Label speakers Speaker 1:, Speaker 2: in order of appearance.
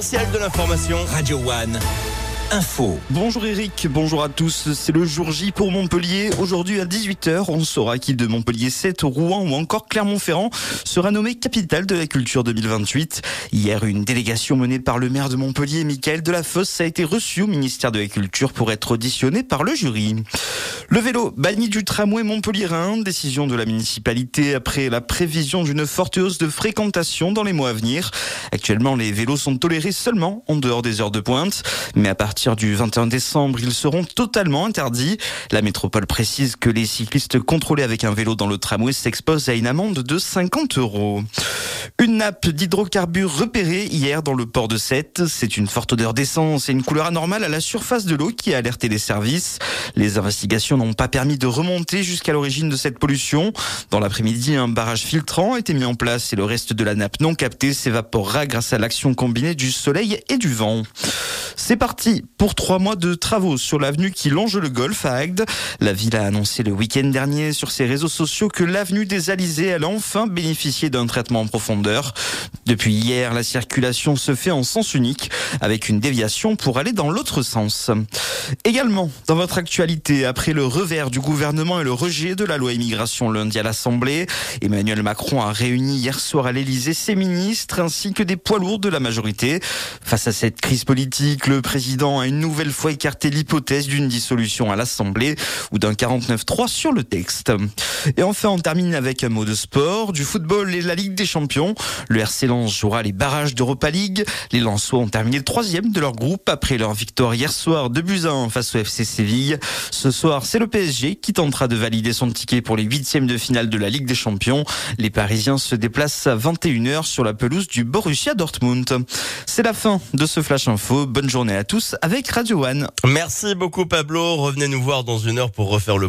Speaker 1: l'essentiel de l'information. Radio One. Info.
Speaker 2: Bonjour Eric, bonjour à tous. C'est le jour J pour Montpellier. Aujourd'hui à 18h, on saura qui de Montpellier 7, Rouen ou encore Clermont-Ferrand sera nommé capitale de la culture 2028. Hier, une délégation menée par le maire de Montpellier, Michael Delafosse, a été reçue au ministère de la Culture pour être auditionné par le jury. Le vélo banni du tramway Montpellier-Rhin, décision de la municipalité après la prévision d'une forte hausse de fréquentation dans les mois à venir. Actuellement, les vélos sont tolérés seulement en dehors des heures de pointe, partir du 21 décembre, ils seront totalement interdits. La métropole précise que les cyclistes contrôlés avec un vélo dans le tramway s'exposent à une amende de 50 euros. Une nappe d'hydrocarbures repérée hier dans le port de Sète. C'est une forte odeur d'essence et une couleur anormale à la surface de l'eau qui a alerté les services. Les investigations n'ont pas permis de remonter jusqu'à l'origine de cette pollution. Dans l'après-midi, un barrage filtrant a été mis en place et le reste de la nappe non captée s'évaporera grâce à l'action combinée du soleil et du vent. C'est parti pour trois mois de travaux sur l'avenue qui longe le golfe à Agde. La ville a annoncé le week-end dernier sur ses réseaux sociaux que l'avenue des Alizés allait enfin bénéficier d'un traitement en profondeur. Depuis hier, la circulation se fait en sens unique avec une déviation pour aller dans l'autre sens. Également, dans votre actualité, après le revers du gouvernement et le rejet de la loi immigration lundi à l'Assemblée, Emmanuel Macron a réuni hier soir à l'Elysée ses ministres ainsi que des poids lourds de la majorité. Face à cette crise politique, le président a une nouvelle fois écarté l'hypothèse d'une dissolution à l'Assemblée ou d'un 49-3 sur le texte. Et enfin, on termine avec un mot de sport, du football et la Ligue des Champions. Le RC Lens jouera les barrages d'Europa League. Les Lensois ont terminé troisième de leur groupe après leur victoire hier soir de Buzyn face au FC Séville. Ce soir, c'est le PSG qui tentera de valider son ticket pour les huitièmes de finale de la Ligue des Champions. Les Parisiens se déplacent à 21h sur la pelouse du Borussia Dortmund. C'est la fin de ce Flash Info. Bonne journée à tous avec Radio One.
Speaker 1: Merci beaucoup Pablo. Revenez nous voir dans une heure pour refaire le point.